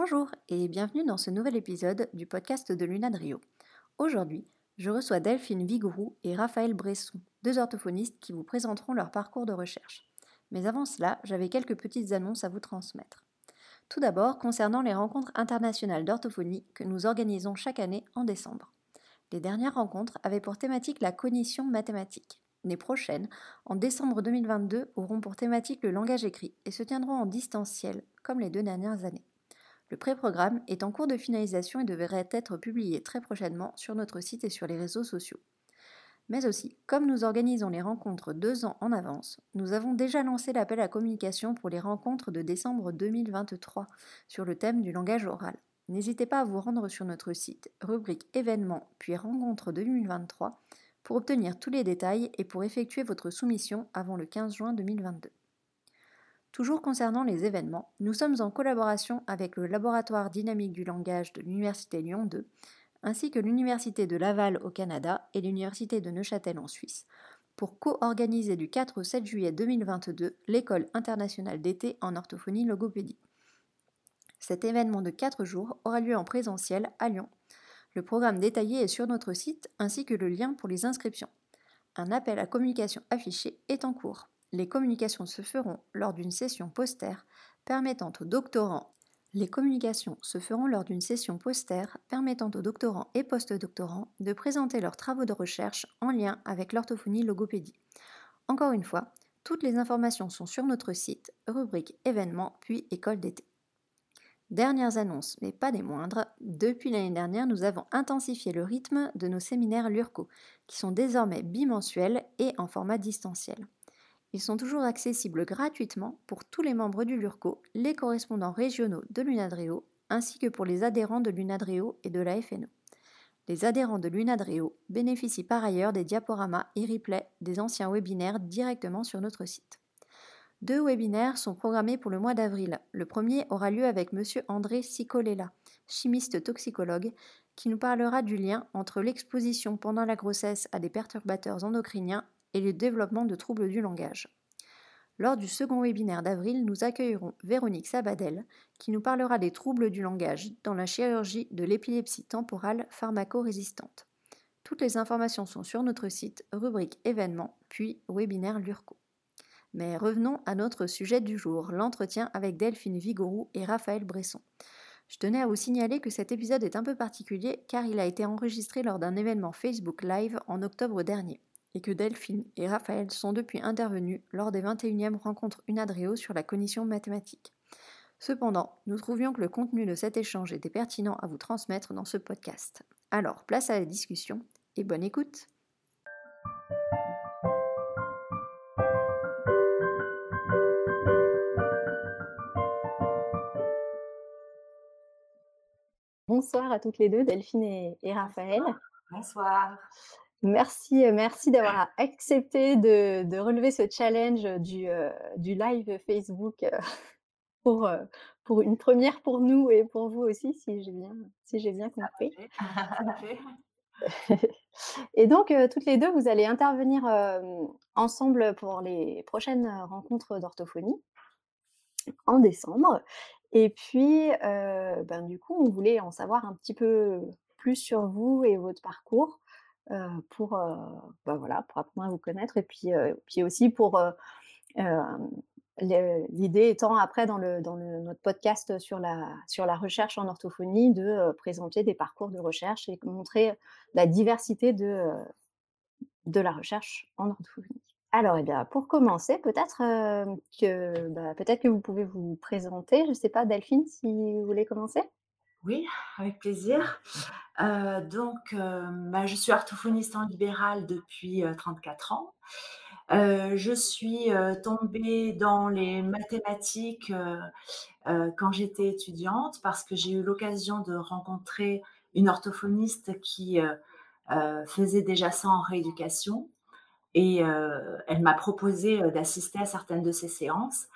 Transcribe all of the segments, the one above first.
Bonjour et bienvenue dans ce nouvel épisode du podcast de Luna de Rio. Aujourd'hui, je reçois Delphine Vigourou et Raphaël Bresson, deux orthophonistes qui vous présenteront leur parcours de recherche. Mais avant cela, j'avais quelques petites annonces à vous transmettre. Tout d'abord, concernant les rencontres internationales d'orthophonie que nous organisons chaque année en décembre. Les dernières rencontres avaient pour thématique la cognition mathématique. Les prochaines, en décembre 2022, auront pour thématique le langage écrit et se tiendront en distanciel, comme les deux dernières années. Le pré-programme est en cours de finalisation et devrait être publié très prochainement sur notre site et sur les réseaux sociaux. Mais aussi, comme nous organisons les rencontres deux ans en avance, nous avons déjà lancé l'appel à communication pour les rencontres de décembre 2023 sur le thème du langage oral. N'hésitez pas à vous rendre sur notre site, rubrique événements, puis rencontres 2023, pour obtenir tous les détails et pour effectuer votre soumission avant le 15 juin 2022. Toujours concernant les événements, nous sommes en collaboration avec le Laboratoire dynamique du langage de l'Université Lyon 2, ainsi que l'Université de Laval au Canada et l'Université de Neuchâtel en Suisse, pour co-organiser du 4 au 7 juillet 2022 l'École internationale d'été en orthophonie logopédie. Cet événement de 4 jours aura lieu en présentiel à Lyon. Le programme détaillé est sur notre site ainsi que le lien pour les inscriptions. Un appel à communication affiché est en cours. Les communications se feront lors d'une session poster permettant aux doctorants les communications se feront lors d'une session poster permettant aux doctorants et postdoctorants de présenter leurs travaux de recherche en lien avec l'orthophonie logopédie. Encore une fois, toutes les informations sont sur notre site, rubrique événements puis école d'été. Dernières annonces, mais pas des moindres, depuis l'année dernière, nous avons intensifié le rythme de nos séminaires LURCO, qui sont désormais bimensuels et en format distanciel. Ils sont toujours accessibles gratuitement pour tous les membres du LURCO, les correspondants régionaux de l'UNADREO, ainsi que pour les adhérents de l'UNADREO et de la FNO. Les adhérents de l'UNADREO bénéficient par ailleurs des diaporamas et replays des anciens webinaires directement sur notre site. Deux webinaires sont programmés pour le mois d'avril. Le premier aura lieu avec M. André Sicolela, chimiste toxicologue, qui nous parlera du lien entre l'exposition pendant la grossesse à des perturbateurs endocriniens et le développement de troubles du langage. Lors du second webinaire d'avril, nous accueillerons Véronique Sabadell, qui nous parlera des troubles du langage dans la chirurgie de l'épilepsie temporale pharmacorésistante. Toutes les informations sont sur notre site, rubrique événements, puis webinaire LURCO. Mais revenons à notre sujet du jour, l'entretien avec Delphine Vigourou et Raphaël Bresson. Je tenais à vous signaler que cet épisode est un peu particulier car il a été enregistré lors d'un événement Facebook Live en octobre dernier et que Delphine et Raphaël sont depuis intervenus lors des 21e rencontres Unadreo sur la cognition mathématique. Cependant, nous trouvions que le contenu de cet échange était pertinent à vous transmettre dans ce podcast. Alors, place à la discussion et bonne écoute Bonsoir à toutes les deux, Delphine et, Raphaël. Bonsoir. Merci, euh, merci d'avoir accepté de, relever ce challenge du, euh, du live Facebook euh, pour, pour une première pour nous et pour vous aussi, si j'ai bien, si j'ai bien compris. et donc, toutes les deux, vous allez intervenir ensemble pour les prochaines rencontres d'orthophonie en décembre. Et puis, ben, du coup, on voulait en savoir un petit peu plus sur vous et votre parcours. Euh, pour, euh, bah, voilà, pour apprendre à vous connaître et puis, euh, puis aussi pour l'idée étant après dans, le, dans notre podcast sur la, sur la recherche en orthophonie de présenter des parcours de recherche et montrer la diversité de, de la recherche en orthophonie. Alors, eh bien, pour commencer, peut-être que, bah, peut-être que vous pouvez vous présenter. Je ne sais pas, Delphine, si vous voulez commencer? Oui, avec plaisir. Euh, donc, euh, bah, je suis orthophoniste en libéral depuis 34 euh, ans. je suis tombée dans les mathématiques quand j'étais étudiante parce que j'ai eu l'occasion de rencontrer une orthophoniste qui faisait déjà ça en rééducation et elle m'a proposé d'assister à certaines de ses séances.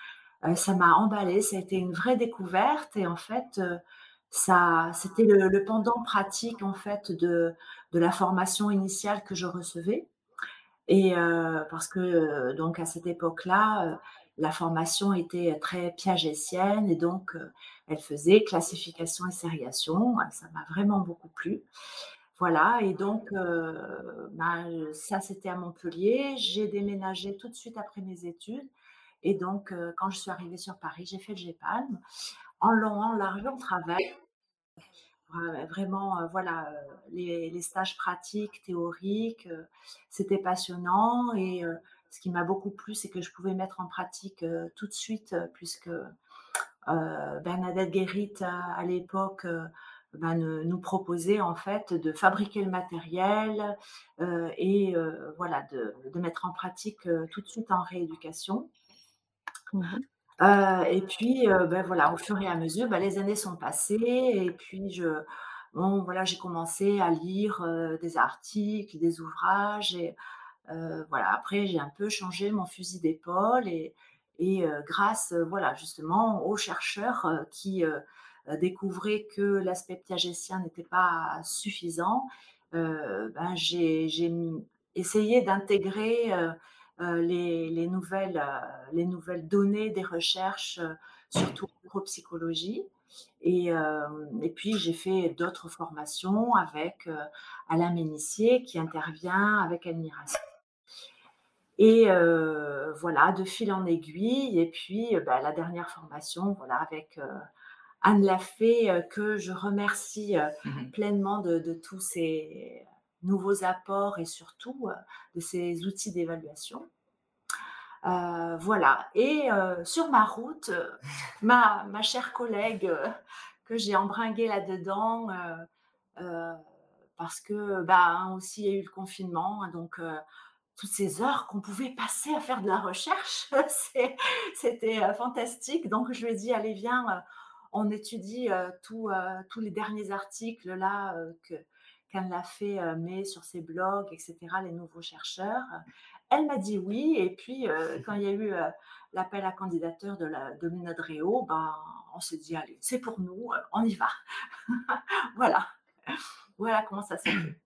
ça m'a emballée, ça a été une vraie découverte et en fait, ça, c'était le, pendant pratique en fait de, de la formation initiale que je recevais. Et euh, parce que euh, donc à cette époque-là, euh, la formation était très piagétienne et donc elle faisait classification et sériation. Ça m'a vraiment beaucoup plu. Voilà et donc ben, ça c'était à Montpellier. J'ai déménagé tout de suite après mes études et donc quand je suis arrivée sur Paris, j'ai fait le GPALM en long, en large, en travers. Vra vraiment, heu, voilà, heu, les stages pratiques, théoriques, c'était passionnant et ce qui m'a beaucoup plu, c'est que je pouvais mettre en pratique, tout de suite, puisque, Bernadette Guérit à l'époque, ben, nous proposait en fait de fabriquer le matériel, et voilà de mettre en pratique, tout de suite en rééducation. Mmh mh. Heu et puis, heu, bah, voilà, au fur et à mesure, bah, les années sont passées et puis je bon, voilà, j'ai commencé à lire, heu, des articles, des ouvrages et voilà, après j'ai un peu changé mon fusil d'épaule et et grâce, voilà, justement aux chercheurs, heu, qui, découvraient que l'aspect piagétien n'était pas suffisant, ben, j'ai essayé d'intégrer, les les nouvelles, heu, les nouvelles données des recherches, surtout en neuropsychologie. Et et puis j'ai fait d'autres formations avec, Alain Ménissier qui intervient avec Admiration. Et voilà, de fil en aiguille. Et puis, bah, la dernière formation, voilà, avec, Anne Lafay, que je remercie, Mmh mh. pleinement de de tous ses nouveaux apports et surtout, heu, de ses outils d'évaluation. Heu, voilà et heu, sur ma route, ma ma chère collègue, que j'ai embringuée là-dedans, parce que, ben, aussi il y a eu le confinement donc heu, toutes ces heures qu'on pouvait passer à faire de la recherche, c'était, fantastique donc je lui ai dit: «Allez viens, on étudie, tous, les derniers articles là, heu, que qu'Anne Lafay, heu, met sur ses blogs et cetera, les nouveaux chercheurs». Elle m'a dit: «Oui» et puis, heu, quand il y a eu, l'appel à candidature de la de ben, on s'est dit: «Allez, c'est pour nous, on y va». Voilà. Voilà comment ça s'est fait.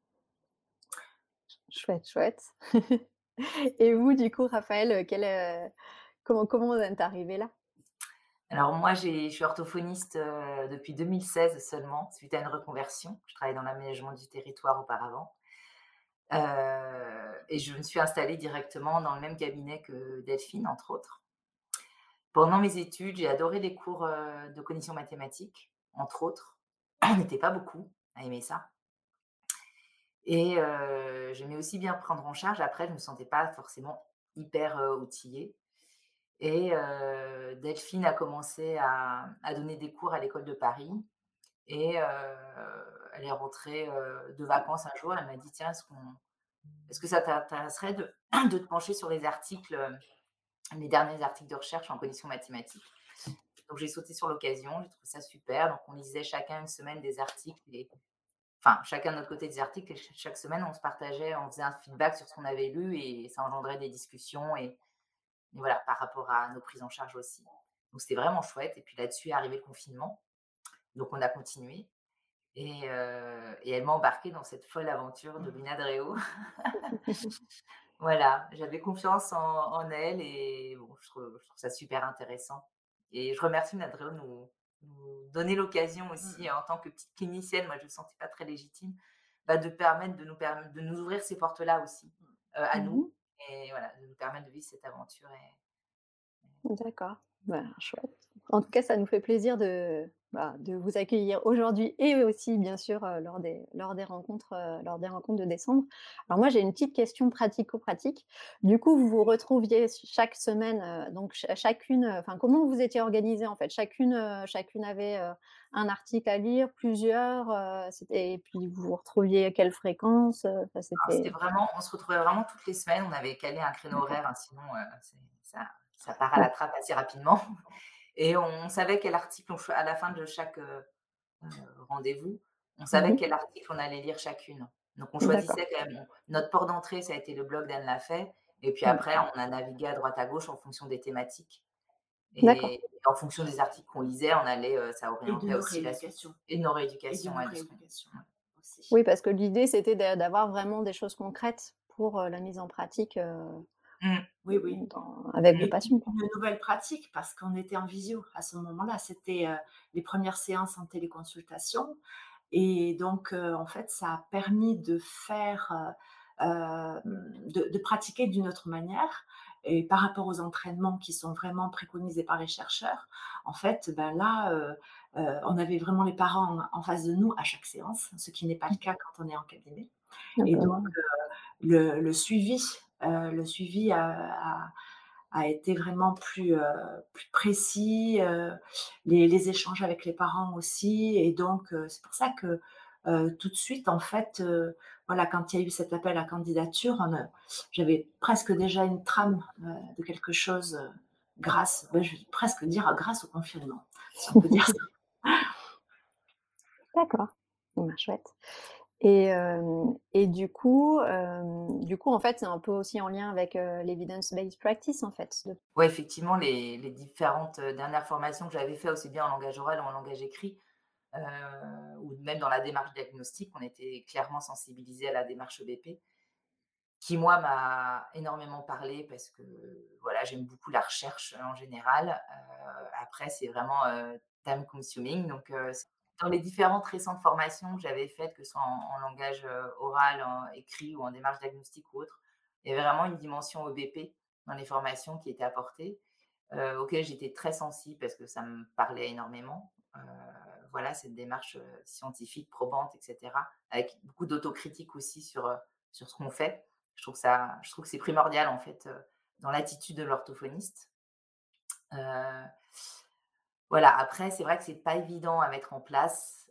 Chouette, chouette et vous, du coup, Raphaël, quel comment comment vous êtes arrivé là? Alors moi, je suis orthophoniste, heu, depuis 2016 seulement, suite à une reconversion. Je travaillais dans l'aménagement du territoire auparavant. Heu et je me suis installée directement dans le même cabinet que Delphine, entre autres. Pendant mes études, j'ai adoré les cours, heu, de cognition mathématique, entre autres. On n'était pas beaucoup à aimer ça. Et j'aimais aussi bien prendre en charge. Après, je me sentais pas forcément hyper, outillée et Delphine a commencé à donner des cours à l'école de Paris et elle est rentrée, de vacances un jour. Elle m'a dit: «Tiens, est-ce que ça t'intéresserait de te pencher sur les articles, les derniers articles de recherche en cognition mathématique?» donc j'ai sauté sur l'occasion, j'ai trouvé ça super. Donc on lisait chacun une semaine des articles enfin, chacun de notre côté des articles et ch chaque semaine, on se partageait, on faisait un feedback sur ce qu'on avait lu et ça engendrait des discussions et et voilà, par rapport à nos prises en charge aussi. Donc c'était vraiment chouette et puis là-dessus est arrivé le confinement. Donc on a continué et et elle m'a embarquée dans cette folle aventure de l'UNADREO. Voilà, j'avais confiance en en elle et bon, je trouve je trouve ça super intéressant et je remercie l'UNADREO de nous nous donner l'occasion aussi, Mmh. en tant que petite clinicienne, moi je me sentais pas très légitime, bah, de permettre de nous perm de nous ouvrir ces portes-là aussi, heu, à Mmh nous. Et voilà, de nous permettre de vivre cette aventure et D'accord, bah, chouette. En tout cas, ça nous fait plaisir de, bah, de vous accueillir aujourd'hui et aussi bien sûr, heu, lors des lors des rencontres, heu, lors des rencontres de décembre. Alors moi, j'ai une petite question pratico-pratique. Du coup, vous vous retrouviez chaque semaine, heu, donc cha chacune, enfin comment vous étiez organisées, en fait? Chacune, chacune avait, un article à lire, plusieurs, et puis vous vous retrouviez à quelle fréquence, c'était vraiment on se retrouvait vraiment toutes les semaines. On avait calé un créneau horaire, hein, sinon, ça ça part à la trappe assez rapidement. Et on savait quel article on à la fin de chaque, heu heu, rendez-vous, on Mmh savait quel article on allait lire chacune. Donc on choisissait quand même, notre port d'entrée, ça a été le blog d'Anne Lafay et puis Mmh. après on a navigué à droite à gauche en fonction des thématiques. Et en fonction des articles qu'on lisait, on allait, heu, ça orientait aussi la rééducations. Et de nos et de rééducations, nos ouais. Oui, parce que l'idée, c'était d'a d'avoir vraiment des choses concrètes pour, la mise en pratique, Mmh. Oui, oui. avec de passion, une nouvelle pratique parce qu'on était en visio à ce moment-là. C'était, les premières séances en téléconsultation et donc en fait, ça a permis de faire, de de pratiquer d'une autre manière et par rapport aux entraînements qui sont vraiment préconisés par les chercheurs, en fait, ben là, on avait vraiment les parents en en face de nous à chaque séance, ce qui n'est pas le cas quand on est en cabinet et donc le suivi, heu, le suivi a a a été vraiment plus, plus précis, heu, les les échanges avec les parents aussi et donc c'est pour ça que, tout de suite en fait, voilà, quand il y a eu cet appel à candidature, j'avais presque déjà une trame, de quelque chose, grâce, bah, je vais presque dire grâce au confinement, si on peut dire ça. D'accord. Bah, chouette et du coup, du coup, en fait, c'est un peu aussi en lien avec, heu, l'evidence-based practice, en fait, Ouais, effectivement, les différentes, dernières formations que j'avais fait aussi bien en langage oral ou en langage écrit, ou même dans la démarche diagnostique, on était clairement sensibilisés à la démarche EBP. Qui moi m'a énormément parlé parce que, voilà, j'aime beaucoup la recherche, en général. Après c'est vraiment, heu, time consuming donc dans les différentes récentes formations que j'avais faites, que ce soit en langage, oral, en écrit ou en démarche diagnostique ou autre, il y avait vraiment une dimension EBP dans les formations qui était apportée, heu, auquel j'étais très sensible parce que ça me parlait énormément. Voilà, cette démarche, scientifique, probante et cetera, avec beaucoup d'autocritique aussi sur, sur ce qu'on fait. Je trouve ça je trouve que c'est primordial en fait, dans l'attitude de l'orthophoniste. Voilà, après c'est vrai que c'est pas évident à mettre en place,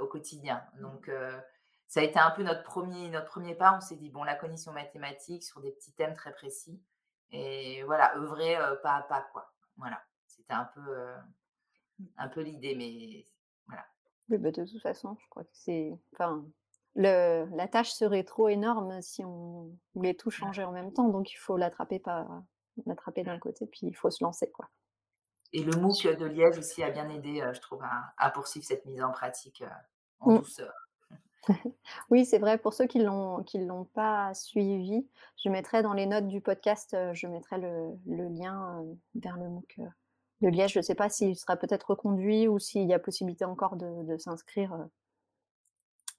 au quotidien. Donc heu, ça a été un peu notre premier notre premier pas. On s'est dit: «Bon, la cognition mathématique sur des petits thèmes très précis» et voilà, œuvrer, pas à pas quoi. Voilà, c'était un peu, heu, un peu l'idée, mais voilà. oui, bah, de toute façon, je crois que c'est enfin, le la tâche serait trop énorme si on voulait tout changer en même temps, donc il faut l'attraper par l'attraper d'un côté, puis il faut se lancer, quoi. Et le MOOC de Liège aussi a bien aidé, heu, je trouve à à poursuivre cette mise en pratique, heu, en Mmh. douceur. Oui, c'est vrai, pour ceux qui l'ont qui l'ont pas suivi, je mettrai dans les notes du podcast, heu, je mettrai le le lien, vers le MOOC, de Liège. Je ne sais pas s'il sera peut-être reconduit ou s'il y a possibilité encore de de s'inscrire.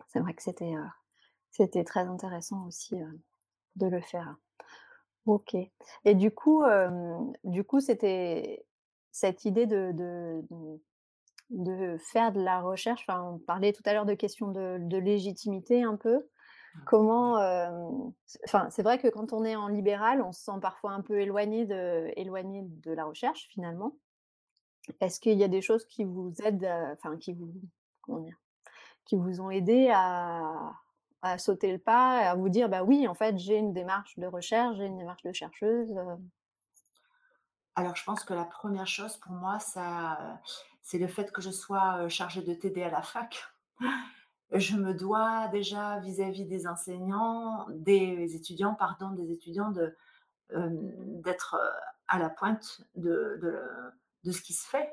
C'est vrai que c'était, très intéressant aussi, de le faire. OK et du coup, hem, du coup, c'était cette idée de de de de faire de la recherche, enfin, on parlait tout à l'heure de questions de de légitimité un peu. Comment, hem, c enfin, c'est vrai que quand on est en libéral, on se sent parfois un peu éloigné de éloigné de la recherche finalement. Est-ce qu'il y a des choses qui vous aident, enfin qui vous comment dire? Qui vous ont aidé à à sauter le pas à vous dire: «Bah oui, en fait, j'ai une démarche de recherche, j'ai une démarche de chercheuse», heu? Alors je pense que la première chose pour moi, ça, c'est le fait que je sois, heu, chargée de TD à la fac. Je me dois déjà vis-à-vis des enseignants des étudiants, pardon, des étudiants de, d'être, heu, à la pointe de de de ce qui se fait.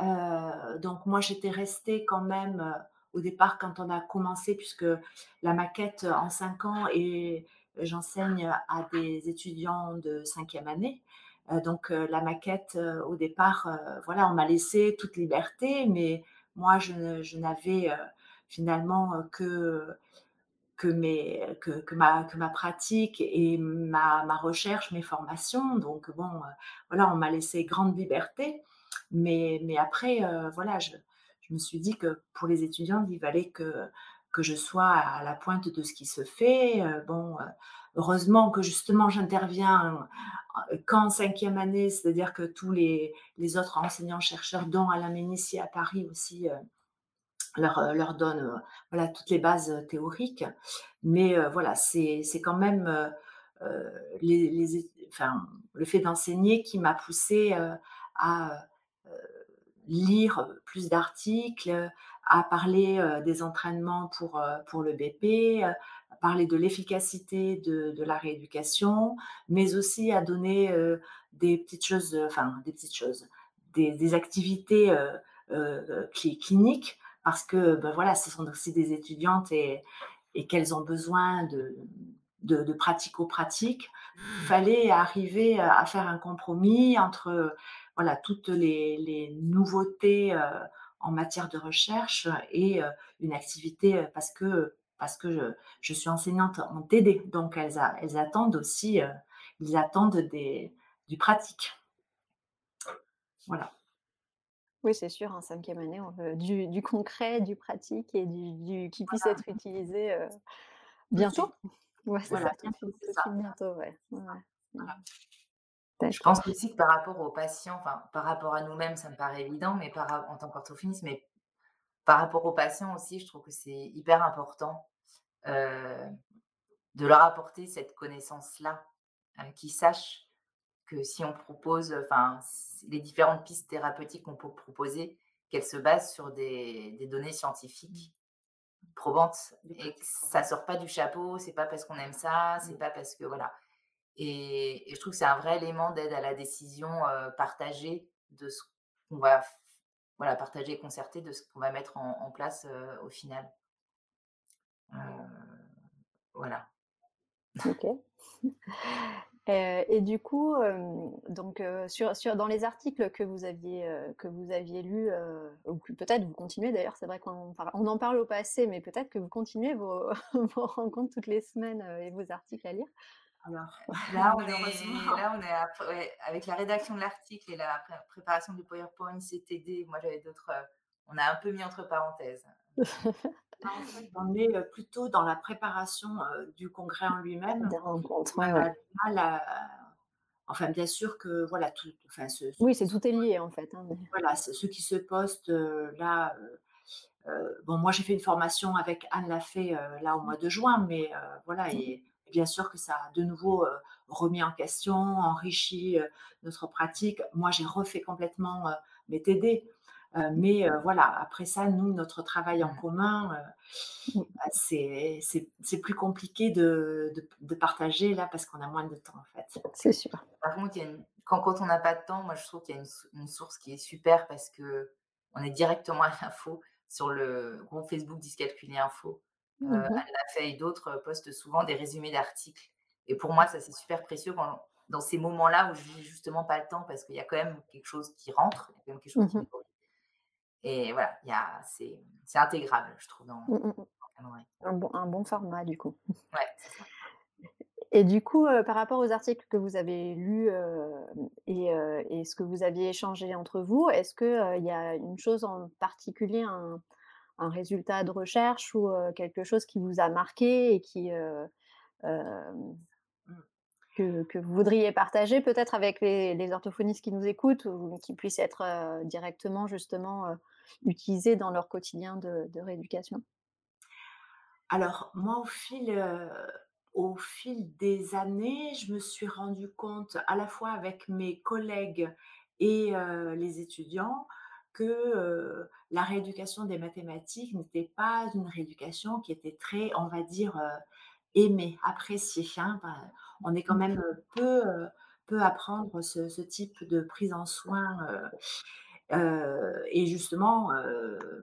Heu, donc moi, j'étais restée quand même, au départ quand on a commencé puisque la maquette, en 5 ans et j'enseigne à des étudiants de cinquième année. Heu, donc heu, la maquette, heu, au départ, voilà, on m'a laissé toute liberté, mais moi je n'avais, finalement, que que ma que ma pratique et ma ma recherche, mes formations. Donc bon, voilà, on m'a laissé grande liberté. Mais mais après, voilà, je je me suis dit que pour les étudiants, il fallait que que je sois à la pointe de ce qui se fait. Heu, bon, heu, heureusement que justement j'interviens, heu, qu'en cinquième année, c'est-à-dire que tous les les autres enseignants-chercheurs, dont Alain Ménissier à Paris aussi, leur, leur donnent, voilà, toutes les bases, théoriques. Mais voilà, c'est quand même, les enfin, le fait d'enseigner qui m'a poussée, à, lire, plus d'articles, à parler, des entraînements pour, pour le BP, à parler de l'efficacité de de la rééducation, mais aussi à donner, des petites choses, enfin des petites choses, des des activités, cli cliniques parce que, ben, voilà, ce sont aussi des étudiantes et et qu'elles ont besoin de de, de pratico-pratique, il fallait arriver à, à faire un compromis entre voilà, toutes les, les nouveautés euh, en matière de recherche et une activité parce que, parce que je, je suis enseignante en TD. Donc, elles, a- elles attendent aussi, ils attendent des, du pratique. Voilà. Oui, c'est sûr, en cinquième année, on veut du, du concret, du pratique et du, du- qui puisse être utilisé euh, bientôt. Ouais, c'est Voilà, ça, bientôt, bientôt, ouais. ouais. Voilà. Je pense aussi que par rapport aux patients, enfin, par rapport à nous-mêmes, ça me paraît évident, mais par, en tant qu'orthophoniste, mais par rapport aux patients aussi, je trouve que c'est hyper important euh, de leur apporter cette connaissance-là, euh, qu'ils sachent que si on propose, enfin, les différentes pistes thérapeutiques qu'on peut proposer, qu'elles se basent sur des, des données scientifiques probantes Des et que ça probantes. sort pas du chapeau, c'est pas parce qu'on aime ça, c'est Mm. pas parce que voilà. Et, je trouve que c'est un vrai élément d'aide à la décision euh, partagée de ce qu'on va, voilà, partager et concerter de ce qu'on va mettre en, place euh, au final. Euh, voilà. Ok. Et du coup, donc sur, sur, dans les articles que vous aviez, que vous aviez lus, peut-être vous continuez d'ailleurs, c'est vrai qu'on on en parle au passé, mais peut-être que vous continuez vos, vos rencontres toutes les semaines et vos articles à lire. Alors, Là, on est, là, on est à- ouais, avec la rédaction de l'article et la pré- préparation du PowerPoint, CTD. Moi, j'avais d'autres. euh, on a un peu mis entre parenthèses. en fait, on est euh, plutôt dans la préparation euh, du congrès en lui-même. Des rencontres, On ouais, ouais. à- Enfin, bien sûr que voilà, tout, enfin, ce- ce Oui, c'est tout est lié en fait. hein, mais- voilà, ce- ceux qui se postent euh, là. euh, euh, bon, moi, j'ai fait une formation avec Anne Lafay euh, là au mois de juin, mais euh, voilà, et bien sûr que ça a de nouveau euh, remis en question, enrichi euh, notre pratique. Moi, j'ai refait complètement euh, mes TD. Euh, mais euh, voilà, après ça, nous, notre travail en Mm. commun, bah, c'est c'est- c'est plus compliqué de, de- de partager là parce qu'on a moins de temps en fait. C'est sûr. Par contre, il y a une- quand, quand on n'a pas de temps, moi, je trouve qu'il y a une, sou- une source qui est super parce que on est directement à l'info sur le groupe Facebook Dyscalculie Info. Euh, Mhm. Anne Lafay et d'autres euh, postent souvent des résumés d'articles. Et pour moi, ça, c'est super précieux quand, dans ces moments-là où je n'ai justement pas le temps parce qu'il y a quand même quelque chose qui rentre, il y a quand même quelque chose qui me brûle. Et voilà, il y a- c'est c'est intégrable, je trouve, dans, Mm, mm, mm. dans Calendrier. Un bon, un bon format du coup. Ouais, c'est ça. Et du coup, euh, par rapport aux articles que vous avez lus euh, et, euh, et ce que vous aviez échangé entre vous, est-ce qu'il y a une chose en particulier, un, un résultat de recherche ou quelque chose qui vous a marqué et qui, euh, que, que vous voudriez partager peut-être avec les, les orthophonistes qui nous écoutent ou qui puissent être euh, directement justement euh, utilisés dans leur quotidien de, de rééducation? Alors, moi, au fil, au fil des années, je me suis rendu compte, à la fois avec mes collègues et les étudiants, que, la rééducation des mathématiques n'était pas une rééducation qui était très, on va dire, aimée, appréciée, hein. Enfin, on est quand même, peu, peu à prendre ce ce type de prise en soin, et justement,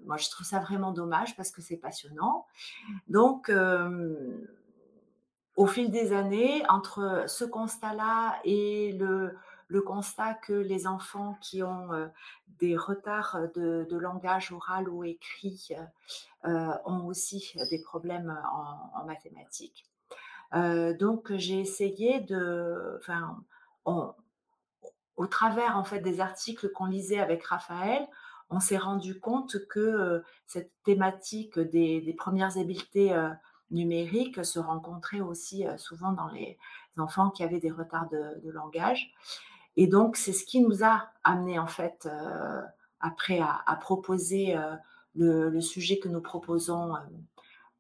moi, je trouve ça vraiment dommage parce que c'est passionnant. Donc, au fil des années, entre ce constat-là et le le constat que les enfants qui ont, heu, des retards, de de langage oral ou écrit, heu, ont aussi des problèmes en mathématiques. Donc j'ai essayé de enfin, au travers en fait des articles qu'on lisait avec Raphaël, on s'est rendu compte que euh, cette thématique des, premières habiletés euh, numériques se rencontrait aussi euh, souvent dans les enfants qui avaient des retards de langage. Et donc c'est ce qui nous a amené en fait euh, après à, proposer euh, le, sujet que nous proposons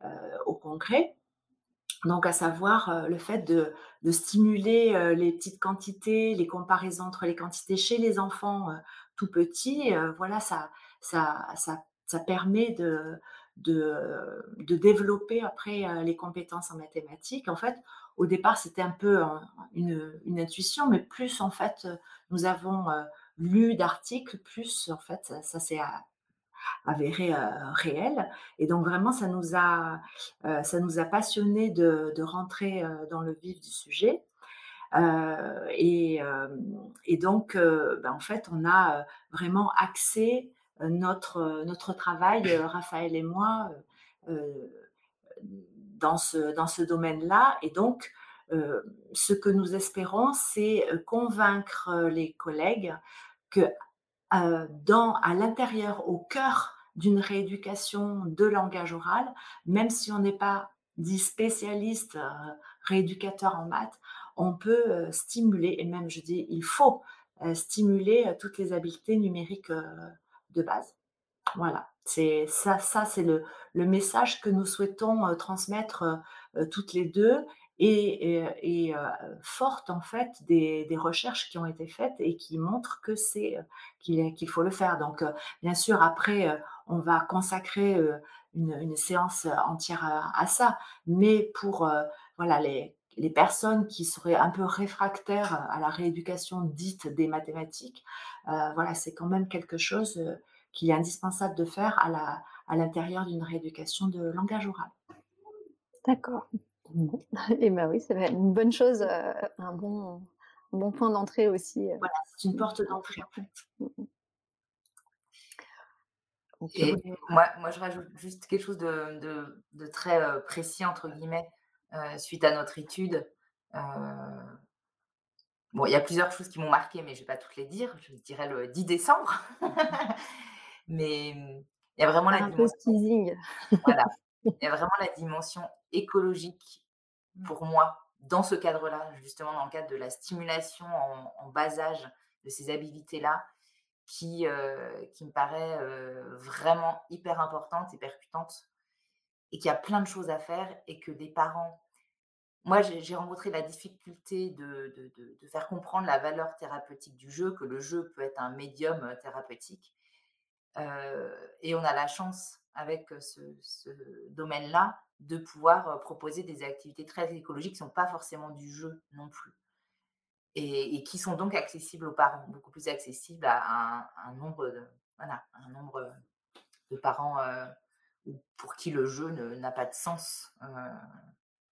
euh, au congrès. Donc, à savoir le fait de, stimuler les petites quantités, les comparaisons entre les quantités chez les enfants tout petits, voilà, ça, ça, ça, permet de, de, de développer après les compétences en mathématiques. En fait, au départ, c'était un peu euh, une, intuition, mais plus en fait, nous avons euh, lu d'articles, plus en fait, ça, s'est avérée réelle. Et donc vraiment, ça nous a, ça nous a passionnés de, rentrer dans le vif du sujet. Et, et, donc, ben, en fait, on a vraiment axé notre, notre travail, Raphaël et moi, dans ce, dans ce domaine-là. Et donc, ce que nous espérons, c'est convaincre les collègues que dans, à l'intérieur, au cœur d'une rééducation de langage oral, même si on n'est pas dit spécialiste rééducateur en maths, on peut stimuler, et même je dis il faut stimuler toutes les habiletés numériques de base. Voilà, c'est ça, ça c'est le, message que nous souhaitons transmettre toutes les deux et, et, forte en fait des, recherches qui ont été faites et qui montrent que c'est qu'il faut le faire. Donc bien sûr après on va consacrer une, séance entière à, à, ça, mais pour voilà les les personnes qui seraient un peu réfractaires à la rééducation dite des mathématiques, euh, voilà, c'est quand même quelque chose euh, qu'il est indispensable de faire à, la, à l'intérieur d'une rééducation de langage oral. D'accord. Et eh bien oui, c'est une bonne chose, euh, un, bon, un bon point d'entrée aussi. Voilà, c'est une porte d'entrée en fait. Mm, mm. Et moi, moi, je rajoute juste quelque chose de, de, de très précis, entre guillemets. Euh, suite à notre étude. Euh, bon, il y a plusieurs choses qui m'ont marqué, mais je ne vais pas toutes les dire. Je dirais le 10 décembre. mais il y a vraiment la dimension. voilà. Il y a vraiment la dimension écologique pour moi dans ce cadre-là, justement dans le cadre de la stimulation en, bas âge de ces habilités-là, qui, euh, qui me paraît vraiment hyper importante et percutante et qu'il y a plein de choses à faire et que des parents. Moi, j'ai rencontré la difficulté de, de, faire comprendre la valeur thérapeutique du jeu, que le jeu peut être un médium euh, thérapeutique. Euh, et on a la chance, avec ce, domaine-là, de pouvoir euh, proposer des activités très écologiques qui ne sont pas forcément du jeu non plus. Et, qui sont donc accessibles aux parents, beaucoup plus accessibles à un, nombre, de, voilà, un nombre de parents pour qui le jeu n'a pas de sens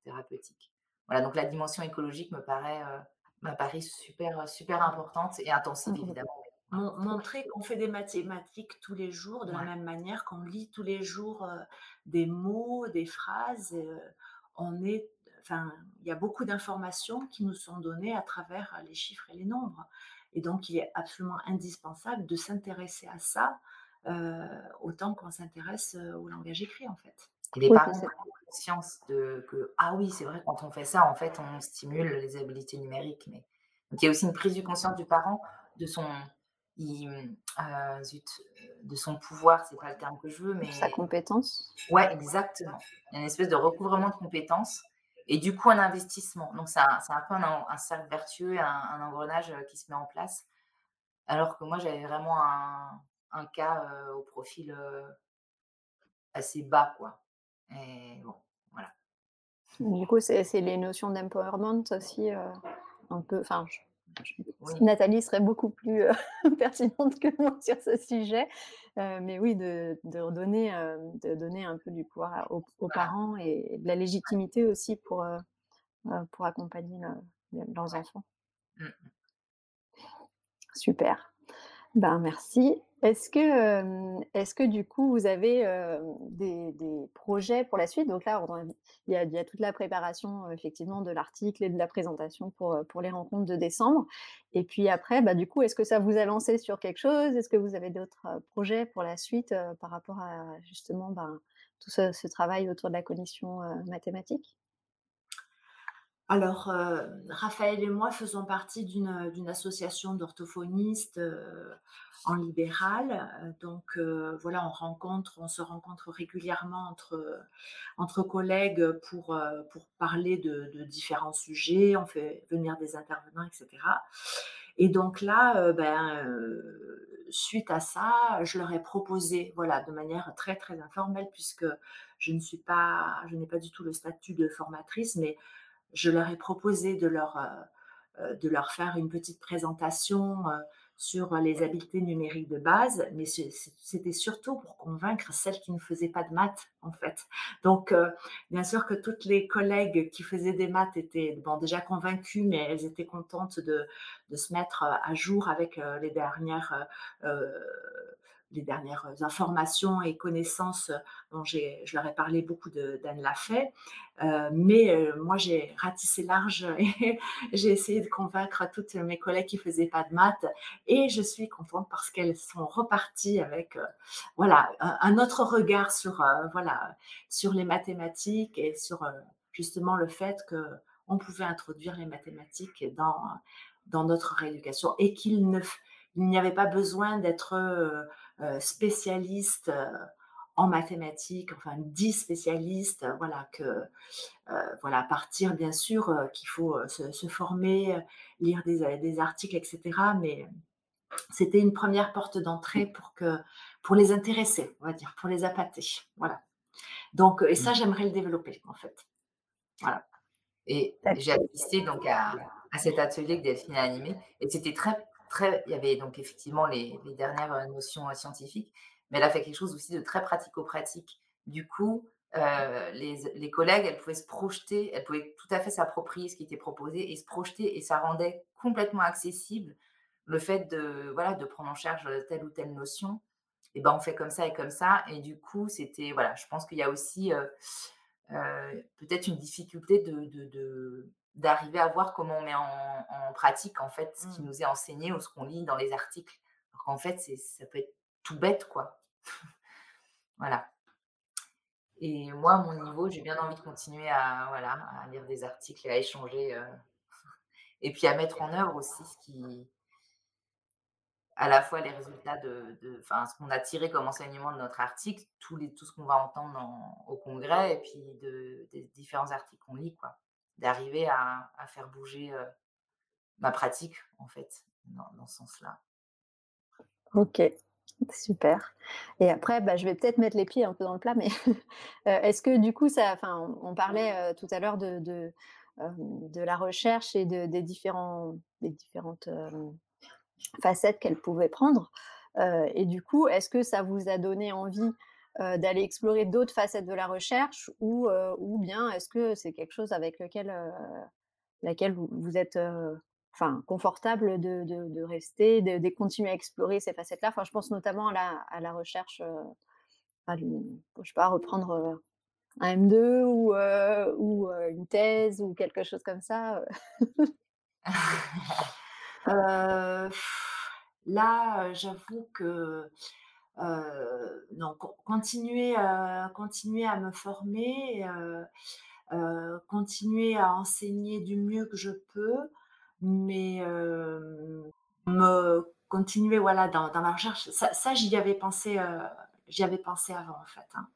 thérapeutique. Voilà, donc la dimension écologique me paraît, m'apparaît super, super importante et intensive, évidemment. Montrer qu'on fait des mathématiques tous les jours de la même manière qu'on lit tous les jours des mots, des phrases. on est, enfin, il y a beaucoup d'informations qui nous sont données à travers les chiffres et les nombres. Et donc, il est absolument indispensable de s'intéresser à ça euh, autant qu'on s'intéresse euh, au langage écrit en fait. Et les parents ont conscience de que ah oui c'est vrai quand on fait ça en fait on stimule les habiletés numériques mais donc il y a aussi une prise de conscience du parent de son euh, de son pouvoir c'est pas le terme que je veux mais sa compétence? Ouais exactement il y a une espèce de recouvrement de compétences et du coup un investissement donc c'est un, un, peu un, cercle vertueux un, un, engrenage qui se met en place alors que moi j'avais vraiment un, un cas au profil assez bas, quoi. Et bon, voilà. Du coup, c'est les notions d'empowerment aussi, un peu. Enfin, Nathalie serait beaucoup plus pertinente que moi sur ce sujet, mais oui, de, de donner, de donner un peu du pouvoir aux, parents et de la légitimité aussi pour, pour accompagner leurs enfants. Mmh. Super. Ben, merci. Est-ce que, est-ce que du coup, vous avez des, projets pour la suite? Donc là, il y, a, toute la préparation effectivement de l'article et de la présentation pour, les rencontres de décembre. Et puis après, bah, du coup, est-ce que ça vous a lancé sur quelque chose? Est-ce que vous avez d'autres projets pour la suite par rapport à justement ben, tout ce, travail autour de la cognition mathématique? Alors, Raphaël et moi faisons partie d'une association d'orthophonistes en libéral. donc, voilà, on se rencontre régulièrement entre, entre collègues pour, pour parler de, différents sujets. On fait venir des intervenants, etc. Et donc là, ben, suite à ça, je leur ai proposé, voilà, de manière très très informelle, puisque je ne suis pas, je n'ai pas du tout le statut de formatrice, mais je leur ai proposé de leur, euh, euh, de leur faire une petite présentation euh, sur les habiletés numériques de base, mais c'était surtout pour convaincre celles qui ne faisaient pas de maths, en fait. Donc, bien sûr que toutes les collègues qui faisaient des maths étaient bon, déjà convaincues, mais elles étaient contentes de, de se mettre à jour avec les dernières les dernières informations et connaissances dont je leur ai parlé beaucoup d'Anne Lafay. Euh, mais euh, moi, j'ai ratissé large et j'ai essayé de convaincre toutes mes collègues qui ne faisaient pas de maths. Et je suis contente parce qu'elles sont reparties avec euh, voilà, un, autre regard sur, voilà, sur les mathématiques et sur justement le fait qu'on pouvait introduire les mathématiques dans, dans notre rééducation et qu'il ne il n'y avait pas besoin d'être euh, spécialistes euh, en mathématiques, enfin dix spécialistes, voilà que euh, voilà à partir bien sûr qu'il faut se, former, lire des, des, articles, etc. Mais c'était une première porte d'entrée pour que pour les intéresser, on va dire, pour les appâter, voilà. Donc et ça mmh. j'aimerais le développer en fait, voilà. Et j'ai assisté donc à, à, cet atelier que Delphine a animé et c'était très il y avait donc effectivement les, dernières euh, notions euh, scientifiques, mais elle a fait quelque chose aussi de très pratico-pratique. Du coup, euh, les, collègues, elles pouvaient se projeter, elles pouvaient tout à fait s'approprier ce qui était proposé et se projeter, et ça rendait complètement accessible le fait de, voilà, de prendre en charge telle ou telle notion. Et ben on fait comme ça et comme ça, et du coup, c'était, voilà, je pense qu'il y a aussi peut-être une difficulté de d'arriver à voir comment on met en, pratique en fait ce qui mmh. nous est enseigné ou ce qu'on lit dans les articles. Alors qu'en fait, ça peut être tout bête, quoi. voilà. Et moi, à mon niveau, j'ai bien envie de continuer à, voilà, à lire des articles et à échanger. Euh, et puis à mettre en œuvre aussi ce qui, à la fois les résultats de, ce qu'on a tiré comme enseignement de notre article, tout, les, tout ce qu'on va entendre au congrès, et puis de, des différents articles qu'on lit, quoi d'arriver à, faire bouger ma pratique, en fait, dans, ce sens-là. Ok, super. Et après, bah, je vais peut-être mettre les pieds un peu dans le plat, mais est-ce que du coup, ça, enfin, on parlait tout à l'heure de, la recherche et des différentes facettes qu'elle pouvait prendre. et du coup, est-ce que ça vous a donné envie euh, d'aller explorer d'autres facettes de la recherche ou, euh, ou bien est-ce que c'est quelque chose avec lequel, euh, laquelle vous, êtes enfin, confortable de, de, rester, de, continuer à explorer ces facettes-là? Je pense notamment à la, à la recherche, à, je sais pas, reprendre un M2 ou, ou une thèse ou quelque chose comme ça Là, j'avoue que donc continuer, à, continuer à me former, euh, euh, continuer à enseigner du mieux que je peux, mais me continuer voilà dans, la recherche. Ça, ça j'y avais pensé, j'y avais pensé avant en fait. Hein.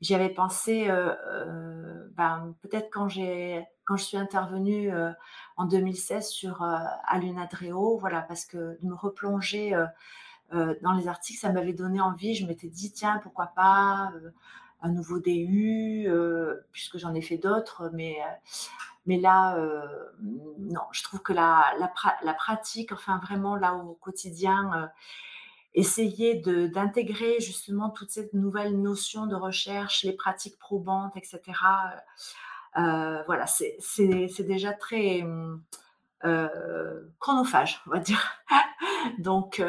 J'y avais pensé ben, peut-être quand j'ai quand je suis intervenue en 2016 sur Alunadreo, voilà parce que de me replonger euh, dans les articles, ça m'avait donné envie. Je m'étais dit, tiens, pourquoi pas euh, un nouveau DU, euh, puisque j'en ai fait d'autres, mais, mais là, non, je trouve que la, la, pratique, enfin vraiment là au quotidien, essayer d'intégrer justement toutes ces nouvelles notions de recherche, les pratiques probantes, etc. voilà, c'est déjà très chronophage, on va dire. Donc,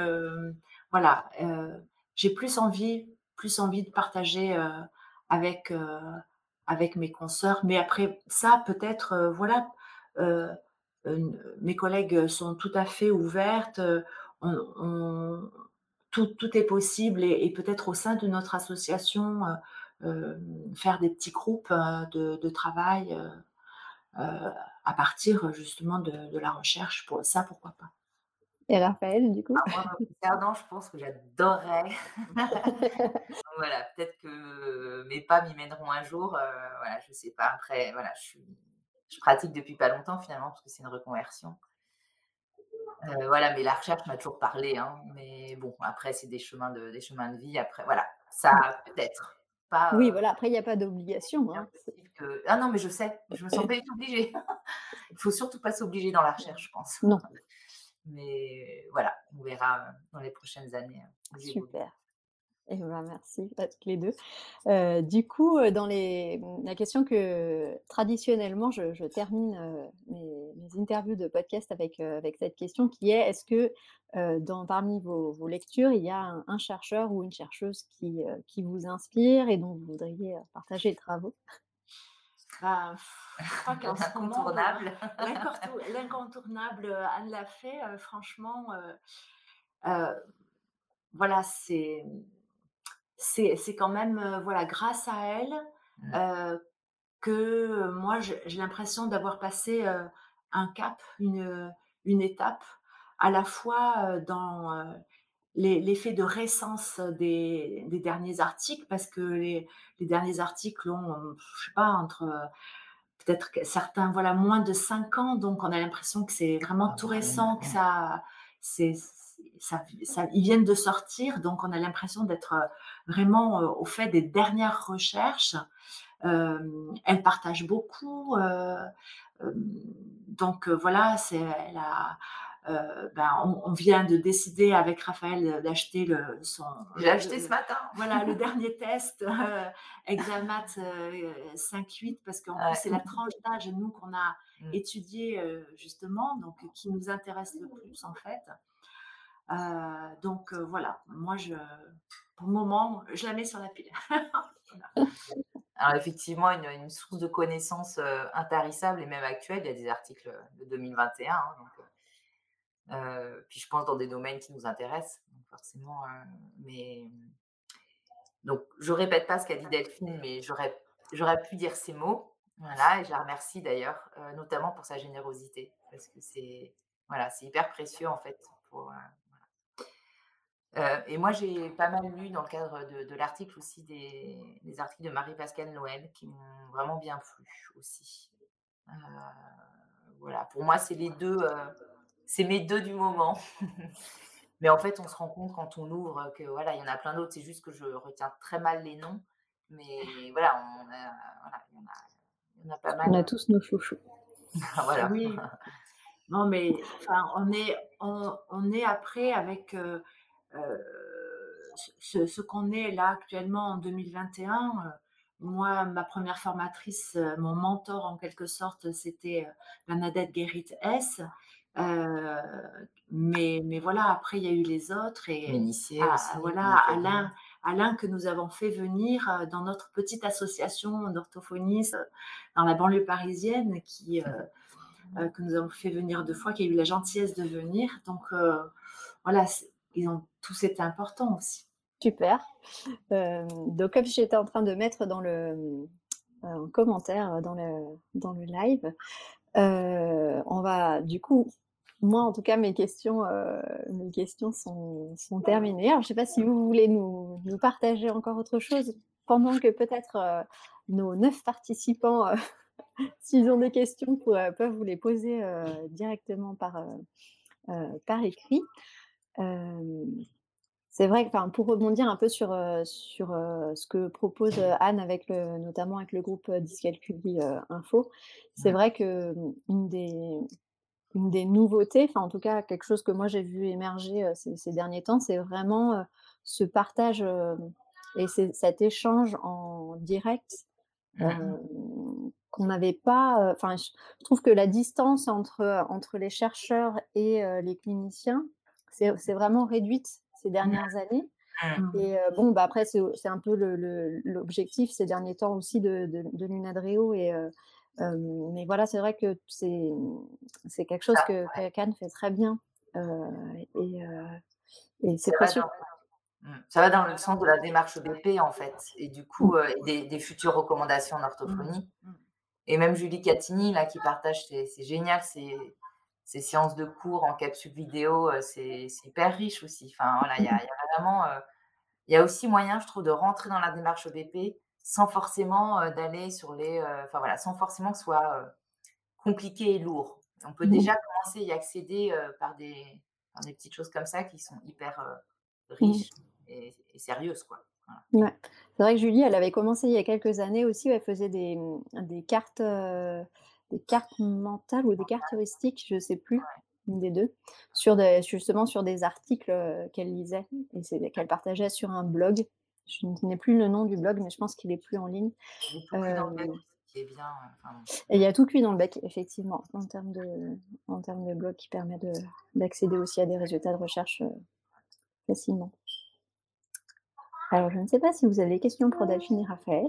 voilà, euh, j'ai plus envie, plus envie de partager euh, avec, euh, avec mes consoeurs. Mais après ça, peut-être, voilà, mes collègues sont tout à fait ouvertes. tout, est possible et, peut-être au sein de notre association, faire des petits groupes de, travail à partir justement de, la recherche. Pour ça, pourquoi pas. Et Raphaël, du coup? Ah, Moi, je pense que j'adorerais. voilà, peut-être que mes pas m'y mèneront un jour. Euh, voilà, je sais pas. Après, voilà, je, je pratique depuis pas longtemps finalement parce que c'est une reconversion. Euh, voilà, mais la recherche m'a toujours parlé. Hein, mais bon, après, c'est des chemins de, des chemins de vie. Après, voilà, ça peut-être. Pas, oui, euh, voilà, après, il n'y a pas d'obligation. Hein. Ah non, mais je sais, je me sens pas obligée. il faut surtout pas s'obliger dans la recherche, je pense. Non. Mais voilà, on verra dans les prochaines années. Super. Et ben, merci à toutes les deux. du coup, dans les, mmh, la question que traditionnellement je, termine mes, interviews de podcast avec, avec cette question qui est est-ce que dans, parmi vos, lectures, il y a un, chercheur ou une chercheuse qui, qui vous inspire et dont vous voudriez partager les travaux? Bah, je crois L'incontournable. L'incontournable, Anne l'a fait, franchement. voilà, c'est c'est quand même, voilà, grâce à elle, mmh. que moi, j'ai l'impression d'avoir passé un cap, une, une étape, à la fois dans l'effet de récence des, des, derniers articles, parce que les, les, derniers articles ont, je sais pas, entre peut-être certains, voilà, moins de 5 ans, donc on a l'impression que c'est vraiment ah tout récent, que ça, c'est ça, ils viennent de sortir, donc on a l'impression d'être euh, vraiment euh, au fait des dernières recherches. Euh, elle partage beaucoup. donc voilà, c'est ben, on, vient de décider avec Raphaël d'acheter le son. J'ai acheté ce matin. Voilà le dernier test Examat 5-8 parce qu'en plus c'est la tranche d'âge nous qu'on a mmh. étudié justement donc qui nous intéresse le plus en fait. Euh, donc euh, voilà, moi, je, pour le moment, je la mets sur la pile. Alors effectivement, une, source de connaissances euh, intarissable et même actuelle. Il y a des articles de 2021. Hein, puis je pense dans des domaines qui nous intéressent, forcément. mais donc je répète pas ce qu'a dit Delphine, mais j'aurais j'aurais pu dire ces mots. Voilà, et je la remercie d'ailleurs, notamment pour sa générosité, parce que c'est voilà, c'est hyper précieux en fait pour, euh, et moi, j'ai pas mal lu dans le cadre de, l'article aussi des, articles de Marie-Pascale Noël qui m'ont vraiment bien plu aussi. Euh, voilà, pour moi, c'est les deux, euh, c'est mes deux du moment. Mais en fait, on se rend compte quand on ouvre que voilà, il y en a plein d'autres. C'est juste que je retiens très mal les noms. Mais voilà, on a, il, y en a, pas mal. On a tous nos chouchous. voilà. Oui. Non, mais enfin, on est, on, on est après avec euh, ce, qu'on est là actuellement en 2021, euh, moi, ma première formatrice, euh, mon mentor en quelque sorte, c'était Bernadette Mais, mais voilà, après, il y a eu les autres. Et voilà, Alain, Alain, que nous avons fait venir dans notre petite association d'orthophonistes dans la banlieue parisienne, qui, que nous avons fait venir deux fois, qui a eu la gentillesse de venir. Donc, voilà, ils ont tous été importants aussi. Super. Euh, donc, comme j'étais en train de mettre dans le euh, commentaire dans le, dans le live, euh, on va du coup, moi en tout cas, mes questions, mes questions sont, sont terminées. Alors, je ne sais pas si vous voulez nous, nous, partager encore autre chose pendant que peut-être nos neuf participants, s'ils ont des questions, peuvent vous les poser directement par, par écrit. C'est vrai que pour rebondir un peu sur, sur ce que propose Anne, avec le, notamment avec le groupe Dyscalculie Info, c'est vrai que mmh, une des, une des nouveautés, enfin en tout cas quelque chose que moi j'ai vu émerger ces, derniers temps, c'est vraiment ce partage et cet échange en direct mmh qu'on n'avait pas. Enfin, je trouve que la distance entre, entre les chercheurs et les cliniciens c'est vraiment réduite ces mmh. dernières années. Mmh. Et bon, bah après, c'est un peu l'objectif ces derniers temps aussi de, de. Et, mais voilà, c'est vrai que c'est quelque chose que, Cannes fait très bien. et, et c'est précieux. Mmh. Ça va dans le sens de la démarche BP en fait, et du coup des, des, futures recommandations en orthophonie. Et même Julie Catini là qui partage, c'est génial, ces séances de cours en capsule vidéo, c'est hyper riche aussi. Enfin, voilà, il y, a vraiment, il y a aussi moyen, je trouve, de rentrer dans la démarche ODP sans forcément d'aller sur les, enfin voilà, sans forcément que ce soit compliqué et lourd. On peut déjà commencer à y accéder par des, des petites choses comme ça qui sont hyper mmh. riches et, sérieuses, quoi. Ouais. C'est vrai que Julie, elle avait commencé il y a quelques années aussi, où elle faisait des, des cartes des cartes mentales ou des cartes heuristiques, je ne sais plus. une des deux, sur des, justement sur des articles qu'elle lisait et qu'elle partageait sur un blog. Je n'ai plus le nom du blog, mais je pense qu'il est plus en ligne. Et il y a tout cuit dans le bec, effectivement, en termes de, en termes de blog qui permet d'accéder aussi à des résultats de recherche facilement. Alors, je ne sais pas si vous avez des questions pour Delphine et Raphaël.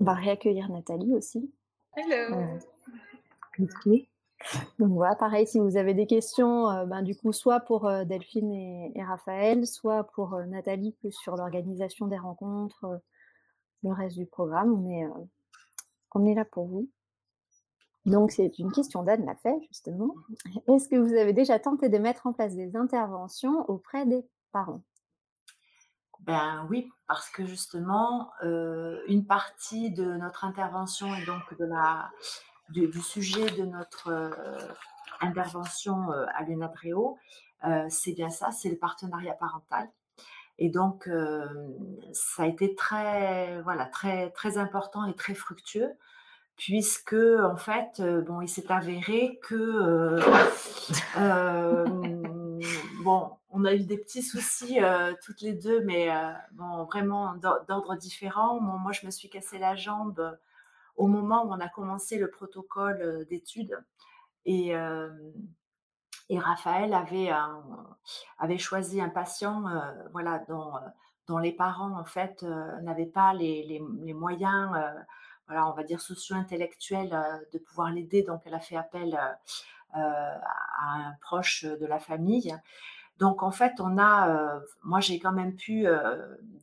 On va réaccueillir Nathalie aussi. Hello. Donc voilà, pareil, si vous avez des questions, euh, ben, du coup, soit pour euh, Delphine et, Raphaël, soit pour euh, Nathalie, plus sur l'organisation des rencontres, le reste du programme, on est, on est là pour vous. Donc, c'est une question d'Anne l'a fait, justement. Est-ce que vous avez déjà tenté de mettre en place des interventions auprès des parents? Ben oui, parce que justement, une partie de notre intervention et donc de la, du, sujet de notre intervention à l'UNADREO, c'est bien ça, c'est le partenariat parental. Et donc, ça a été très, voilà, très, très important et très fructueux puisque en fait, bon, il s'est avéré que bon, on a eu des petits soucis toutes les deux, mais vraiment d'ordre différent. moi, je me suis cassé la jambe au moment où on a commencé le protocole d'études et Raphaël avait, avait choisi un patient voilà, dont, dont, les parents en fait n'avaient pas les, les, moyens voilà, on va dire socio-intellectuel de pouvoir l'aider. Donc, elle a fait appel à un proche de la famille. Donc, en fait, on a, moi, j'ai quand même pu,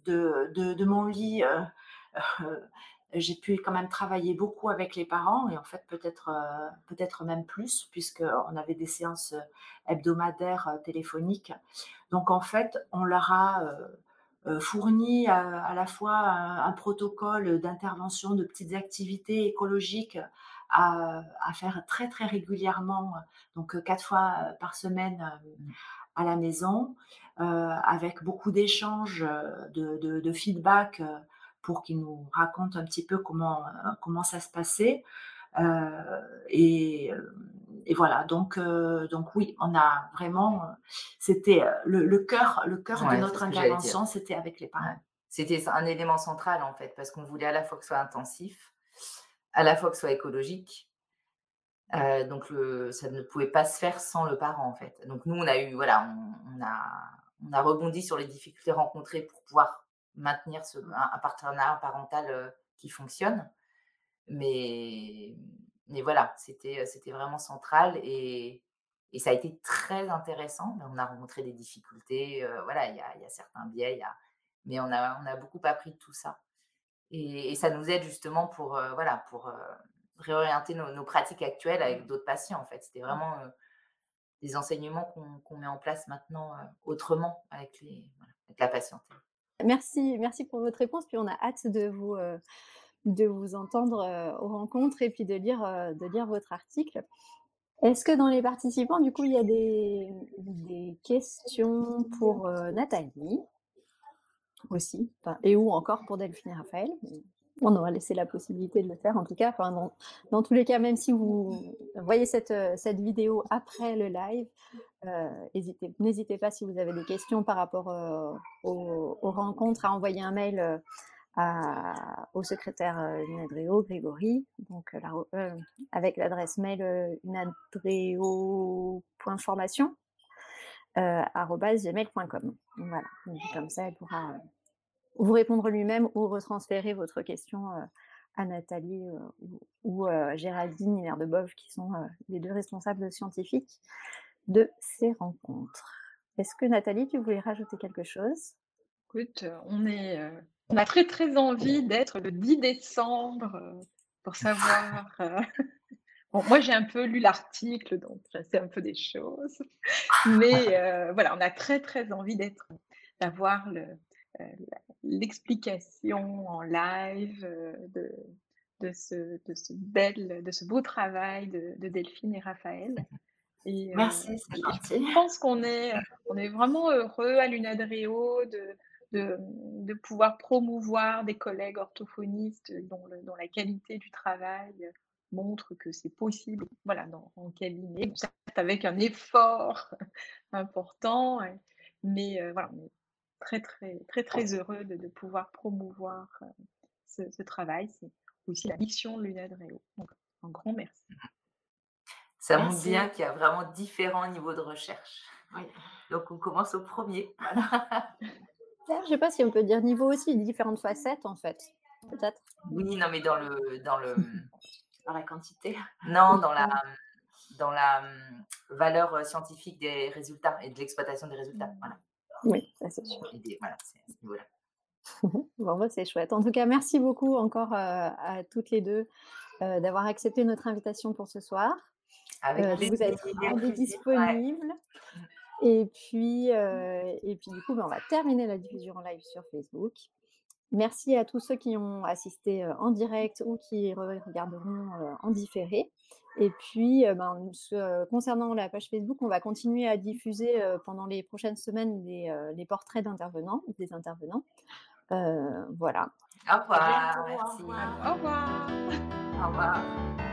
de, de, mon lit, j'ai pu quand même travailler beaucoup avec les parents et en fait, peut-être peut-être même plus, puisqu'on avait des séances hebdomadaires téléphoniques. Donc, en fait, on leur a euh, fournit à, la fois un, protocole d'intervention de petites activités écologiques à, faire très très régulièrement, donc euh, quatre fois euh, par semaine à la maison, avec beaucoup d'échanges, de, feedback pour qu'ils nous racontent un petit peu comment, comment ça se passait. et, et voilà, donc, euh, donc oui, on a vraiment, euh, c'était euh, le, cœur, le cœur de notre intervention, c'était avec les parents. C'était un élément central en fait, parce qu'on voulait à la fois que ce soit intensif, à la fois que ce soit écologique. donc le, ça ne pouvait pas se faire sans le parent en fait. Donc nous, on a eu, voilà, on, a, on a rebondi sur les difficultés rencontrées pour pouvoir maintenir ce, un, un partenariat parental qui fonctionne. Mais mais voilà, c'était, vraiment central et, et ça a été très intéressant. On a rencontré des difficultés, voilà, il y a, y a, certains biais, mais on a, on a beaucoup appris de tout ça. Et, ça nous aide justement pour, voilà, pour réorienter nos, pratiques actuelles avec d'autres patients. En fait, c'était mmh. vraiment des enseignements qu'on, met en place maintenant autrement avec, les, avec la patiente. Merci, merci pour votre réponse. Puis on a hâte de vous de vous entendre aux rencontres et puis de lire, de lire votre article. Est-ce que dans les participants, du coup, il y a des, des questions pour Nathalie aussi, et ou encore pour Delphine et Raphaël on aura laissé la possibilité de le faire en tout cas. Dans, tous les cas, même si vous voyez cette, cette vidéo après le live, n'hésitez pas si vous avez des questions par rapport aux, aux, rencontres à envoyer un mail au secrétaire Unadreo, Grégory, avec l'adresse mail unadreo.formation. Voilà, comme ça, elle pourra vous répondre lui-même ou retransférer votre question à Nathalie ou, Géraldine Hiner-de-Bove, qui sont les deux responsables scientifiques de ces rencontres. Est-ce que Nathalie, tu voulais rajouter quelque chose? Écoute, on est on a très très envie d'être le 10 décembre euh, pour savoir. Euh, bon, moi j'ai un peu lu l'article, donc je sais un peu des choses. Mais euh, voilà, on a très très envie d'être, d'avoir l'explication en live de, de, ce, de, ce bel, de ce beau travail de, Delphine et Raphaël. Et, Merci, c'est gentil. Je pense qu'on est, on est vraiment heureux à l'UNADREO de, de, pouvoir promouvoir des collègues orthophonistes dont, la qualité du travail montre que c'est possible, voilà, dans, en cabinet, avec un effort important, mais voilà, on est très, très, très, très heureux de, pouvoir promouvoir ce, travail. C'est aussi la mission de l'UNADREO. Donc, un grand merci. Ça montre bien qu'il y a vraiment différents niveaux de recherche. Donc, on commence au premier. Je ne sais pas si on peut dire niveau aussi, différentes facettes en fait. Peut-être. Oui, non, mais dans le, dans le, dans la quantité. Non, dans la, dans la hum, valeur scientifique des résultats et de l'exploitation des résultats. Voilà. Oui, ça c'est sûr. voilà, c'est à ce niveau-là. bon, bah, c'est chouette. En tout cas, merci beaucoup encore à toutes les deux d'avoir accepté notre invitation pour ce soir. Avec euh, vous êtes disponible. Et puis, et puis, du coup, ben, on va terminer la diffusion en live sur Facebook. Merci à tous ceux qui ont assisté en direct ou qui regarderont en différé. Et puis, ben, concernant la page Facebook, on va continuer à diffuser pendant les prochaines semaines les, portraits d'intervenants, des intervenants. voilà. Au revoir. Au revoir. Au revoir.